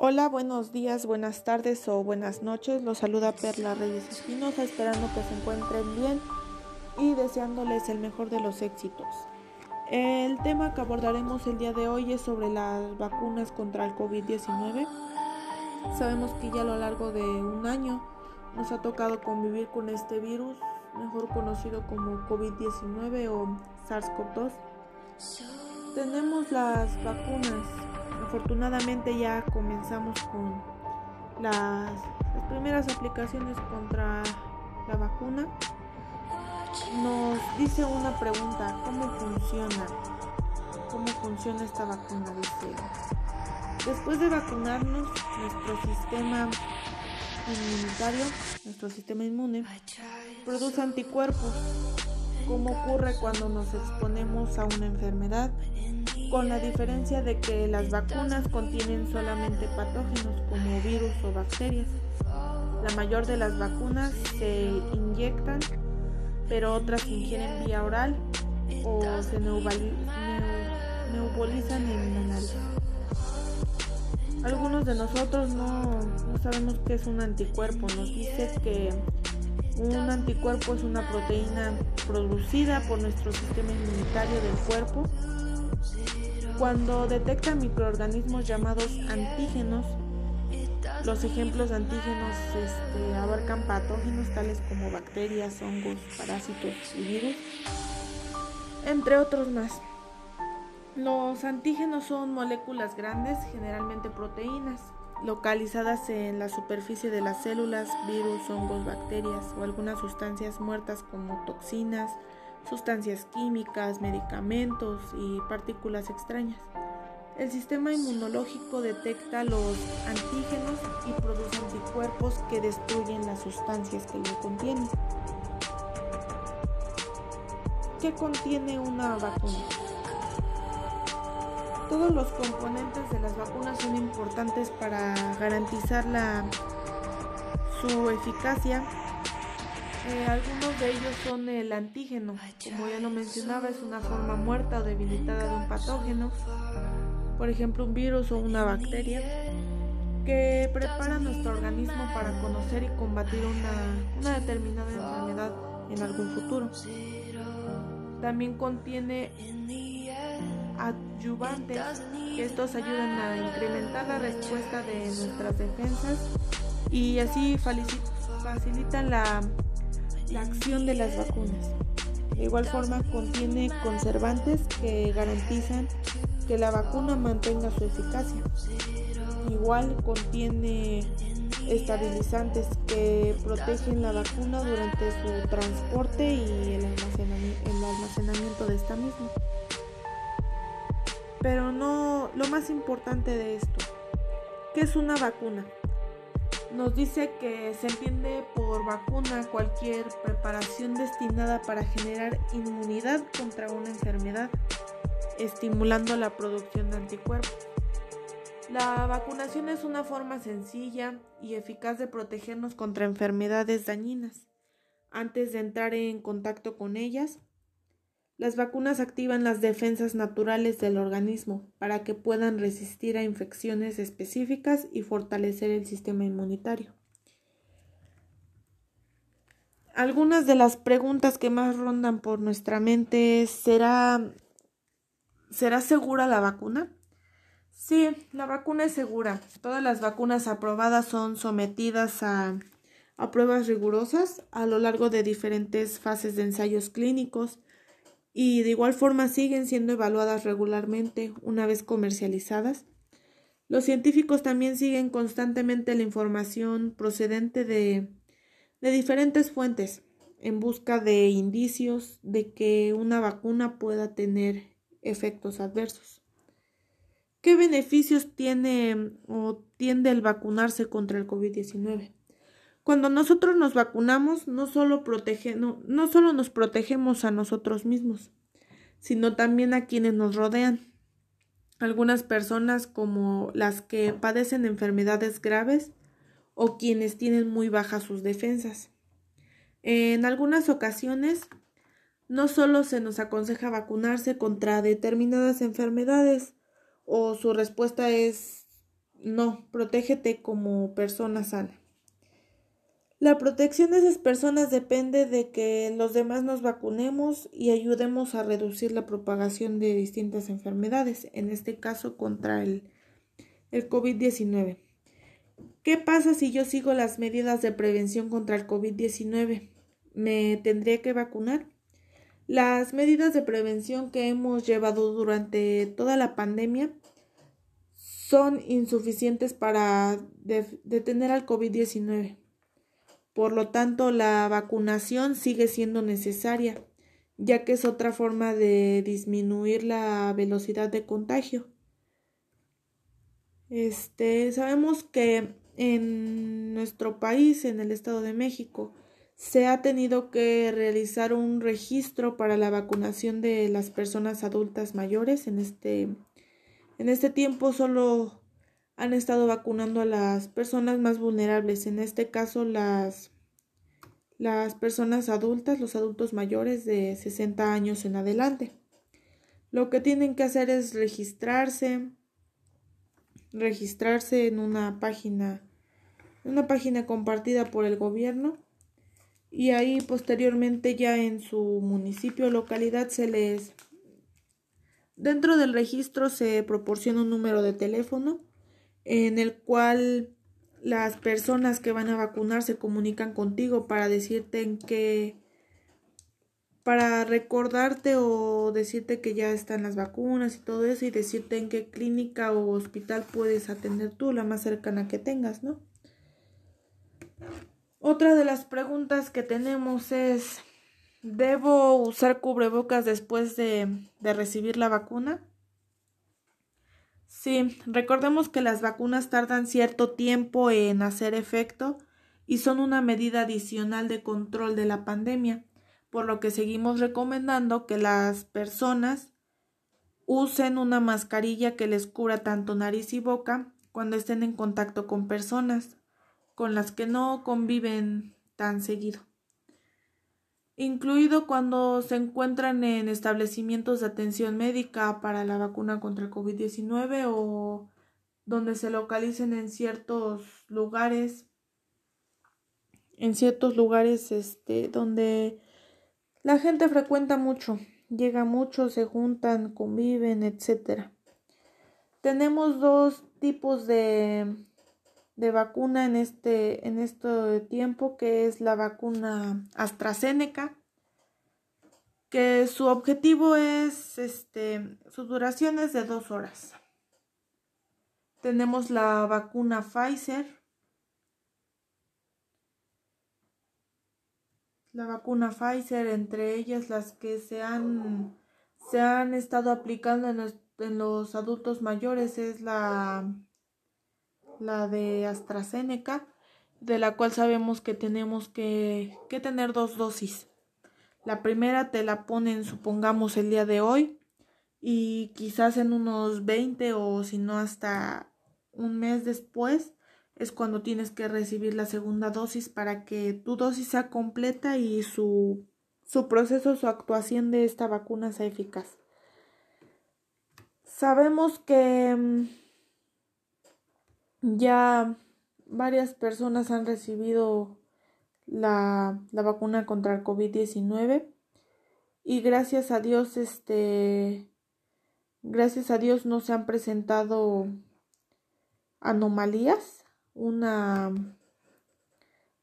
Hola, buenos días, buenas tardes o buenas noches. Los saluda Perla Reyes Espinosa, esperando que se encuentren bien y deseándoles el mejor de los éxitos. El tema que abordaremos el día de hoy es sobre las vacunas contra el COVID-19. Sabemos que ya a lo largo de un año nos ha tocado convivir con este virus, mejor conocido como COVID-19 o SARS-CoV-2. Tenemos las vacunas afortunadamente ya comenzamos con las, primeras aplicaciones contra la vacuna. Nos dice una pregunta, ¿cómo funciona? ¿Cómo funciona esta vacuna? Dice, después de vacunarnos, nuestro sistema inmunitario, nuestro sistema inmune, produce anticuerpos, como ocurre cuando nos exponemos a una enfermedad con la diferencia de que las vacunas contienen solamente patógenos como virus o bacterias. La mayor de las vacunas se inyectan, pero otras ingieren vía oral o se neubulizan en la nariz. Algunos de nosotros no, no sabemos qué es un anticuerpo. Nos dice que un anticuerpo es una proteína producida por nuestro sistema inmunitario del cuerpo cuando detecta microorganismos llamados antígenos, los ejemplos de antígenos este, abarcan patógenos tales como bacterias, hongos, parásitos y virus, entre otros más. Los antígenos son moléculas grandes, generalmente proteínas, localizadas en la superficie de las células, virus, hongos, bacterias o algunas sustancias muertas como toxinas, sustancias químicas, medicamentos y partículas extrañas. El sistema inmunológico detecta los antígenos y produce anticuerpos que destruyen las sustancias que lo contienen. ¿Qué contiene una vacuna? Todos los componentes de las vacunas son importantes para garantizar la, su eficacia eh, algunos de ellos son el antígeno, como ya lo mencionaba, es una forma muerta o debilitada de un patógeno, por ejemplo un virus o una bacteria, que prepara nuestro organismo para conocer y combatir una, una determinada enfermedad en algún futuro. También contiene adyuvantes, que estos ayudan a incrementar la respuesta de nuestras defensas y así facilitan la la acción de las vacunas. De igual forma contiene conservantes que garantizan que la vacuna mantenga su eficacia. Igual contiene estabilizantes que protegen la vacuna durante su transporte y el almacenamiento, de esta misma. Pero no lo más importante de esto, ¿qué es una vacuna? Nos dice que se entiende por vacuna cualquier preparación destinada para generar inmunidad contra una enfermedad, estimulando la producción de anticuerpos. La vacunación es una forma sencilla y eficaz de protegernos contra enfermedades dañinas. Antes de entrar en contacto con ellas, las vacunas activan las defensas naturales del organismo para que puedan resistir a infecciones específicas y fortalecer el sistema inmunitario. Algunas de las preguntas que más rondan por nuestra mente es ¿será, ¿será segura la vacuna? Sí, la vacuna es segura. Todas las vacunas aprobadas son sometidas a, a pruebas rigurosas a lo largo de diferentes fases de ensayos clínicos y de igual forma siguen siendo evaluadas regularmente una vez comercializadas. Los científicos también siguen constantemente la información procedente de, de diferentes fuentes en busca de indicios de que una vacuna pueda tener efectos adversos. ¿Qué beneficios tiene o tiende el vacunarse contra el COVID-19? Cuando nosotros nos vacunamos, no solo, protege, no, solo nos protegemos a nosotros mismos, sino también a quienes nos rodean. Algunas personas como las que padecen enfermedades graves o quienes tienen muy bajas sus defensas. En algunas ocasiones, no solo se nos aconseja vacunarse contra determinadas enfermedades o su respuesta es no, protégete como persona sana. La protección de esas personas depende de que los demás nos vacunemos y ayudemos a reducir la propagación de distintas enfermedades, en este caso contra el, el COVID-19. ¿Qué pasa si yo sigo las medidas de prevención contra el COVID-19? ¿Me tendría que vacunar? Las medidas de prevención que hemos llevado durante toda la pandemia son insuficientes para detener al COVID-19. Por lo tanto, la vacunación sigue siendo necesaria, ya que es otra forma de disminuir la velocidad de contagio. Este, sabemos que en nuestro país, en el Estado de México, se ha tenido que realizar un registro para la vacunación de las personas adultas mayores. En este, en este tiempo solo han estado vacunando a las personas más vulnerables, en este caso las, las personas adultas, los adultos mayores de 60 años en adelante. Lo que tienen que hacer es registrarse, registrarse en una página, una página compartida por el gobierno y ahí posteriormente ya en su municipio o localidad se les dentro del registro se proporciona un número de teléfono en el cual las personas que van a vacunar se comunican contigo para decirte en qué para recordarte o decirte que ya están las vacunas y todo eso y decirte en qué clínica o hospital puedes atender tú, la más cercana que tengas, ¿no? Otra de las preguntas que tenemos es, ¿debo usar cubrebocas después de, de recibir la vacuna? Sí, recordemos que las vacunas tardan cierto tiempo en hacer efecto y son una medida adicional de control de la pandemia, por lo que seguimos recomendando que las personas usen una mascarilla que les cubra tanto nariz y boca cuando estén en contacto con personas con las que no conviven tan seguido, incluido cuando se encuentran en establecimientos de atención médica para la vacuna contra el COVID-19 o donde se localicen en ciertos lugares en ciertos lugares este donde la gente frecuenta mucho, llega mucho, se juntan, conviven, etcétera. Tenemos dos tipos de de vacuna en este, en tiempo, que es la vacuna AstraZeneca, que su objetivo es, este, su duración es de dos horas. Tenemos la vacuna Pfizer, la vacuna Pfizer, entre ellas las que se han, se han estado aplicando en los, en los adultos mayores, es la la de AstraZeneca, de la cual sabemos que tenemos que, que tener dos dosis. La primera te la ponen, supongamos, el día de hoy y quizás en unos 20 o si no hasta un mes después es cuando tienes que recibir la segunda dosis para que tu dosis sea completa y su, su proceso, su actuación de esta vacuna sea eficaz. Sabemos que mm, ya varias personas han recibido la, la vacuna contra el COVID-19 y gracias a Dios, este, gracias a Dios no se han presentado anomalías, una,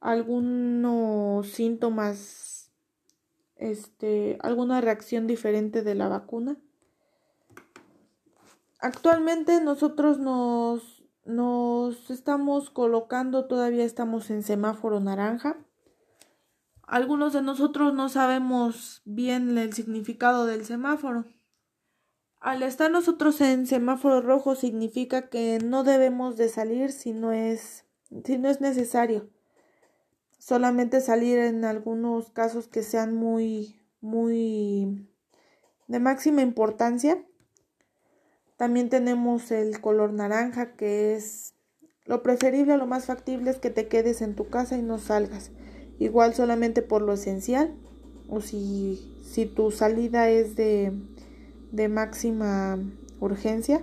algunos síntomas, este, alguna reacción diferente de la vacuna. Actualmente nosotros nos nos estamos colocando, todavía estamos en semáforo naranja. Algunos de nosotros no sabemos bien el significado del semáforo. Al estar nosotros en semáforo rojo significa que no debemos de salir si no es, si no es necesario. Solamente salir en algunos casos que sean muy, muy de máxima importancia también tenemos el color naranja, que es lo preferible, lo más factible es que te quedes en tu casa y no salgas. Igual solamente por lo esencial. O si, si tu salida es de, de máxima urgencia,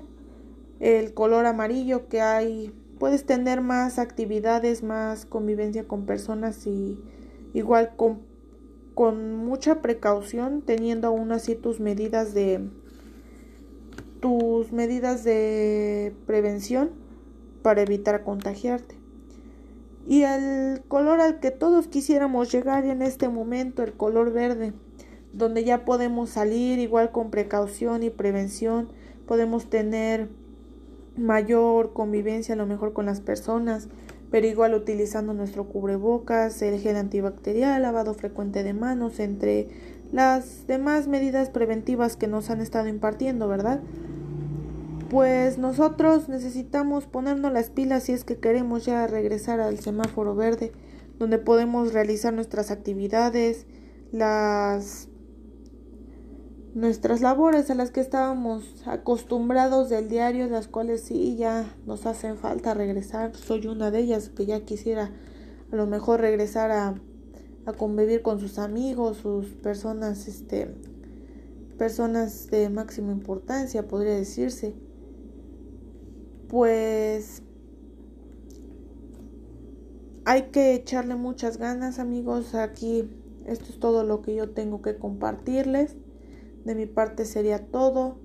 el color amarillo que hay puedes tener más actividades, más convivencia con personas y igual con, con mucha precaución teniendo aún así tus medidas de tus medidas de prevención para evitar contagiarte. Y el color al que todos quisiéramos llegar en este momento, el color verde, donde ya podemos salir igual con precaución y prevención, podemos tener mayor convivencia a lo mejor con las personas, pero igual utilizando nuestro cubrebocas, el gel antibacterial, lavado frecuente de manos, entre las demás medidas preventivas que nos han estado impartiendo, ¿verdad? Pues nosotros necesitamos ponernos las pilas si es que queremos ya regresar al semáforo verde, donde podemos realizar nuestras actividades, las nuestras labores a las que estábamos acostumbrados del diario, las cuales sí ya nos hacen falta regresar. Soy una de ellas que ya quisiera a lo mejor regresar a, a convivir con sus amigos, sus personas, este, personas de máxima importancia, podría decirse. Pues hay que echarle muchas ganas, amigos. Aquí esto es todo lo que yo tengo que compartirles. De mi parte sería todo,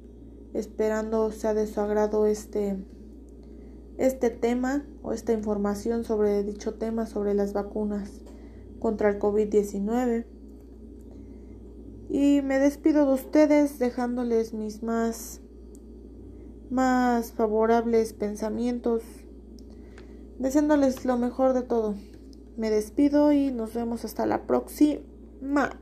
esperando sea de su agrado este, este tema o esta información sobre dicho tema, sobre las vacunas contra el COVID-19. Y me despido de ustedes dejándoles mis más, más favorables pensamientos, deseándoles lo mejor de todo. Me despido y nos vemos hasta la próxima.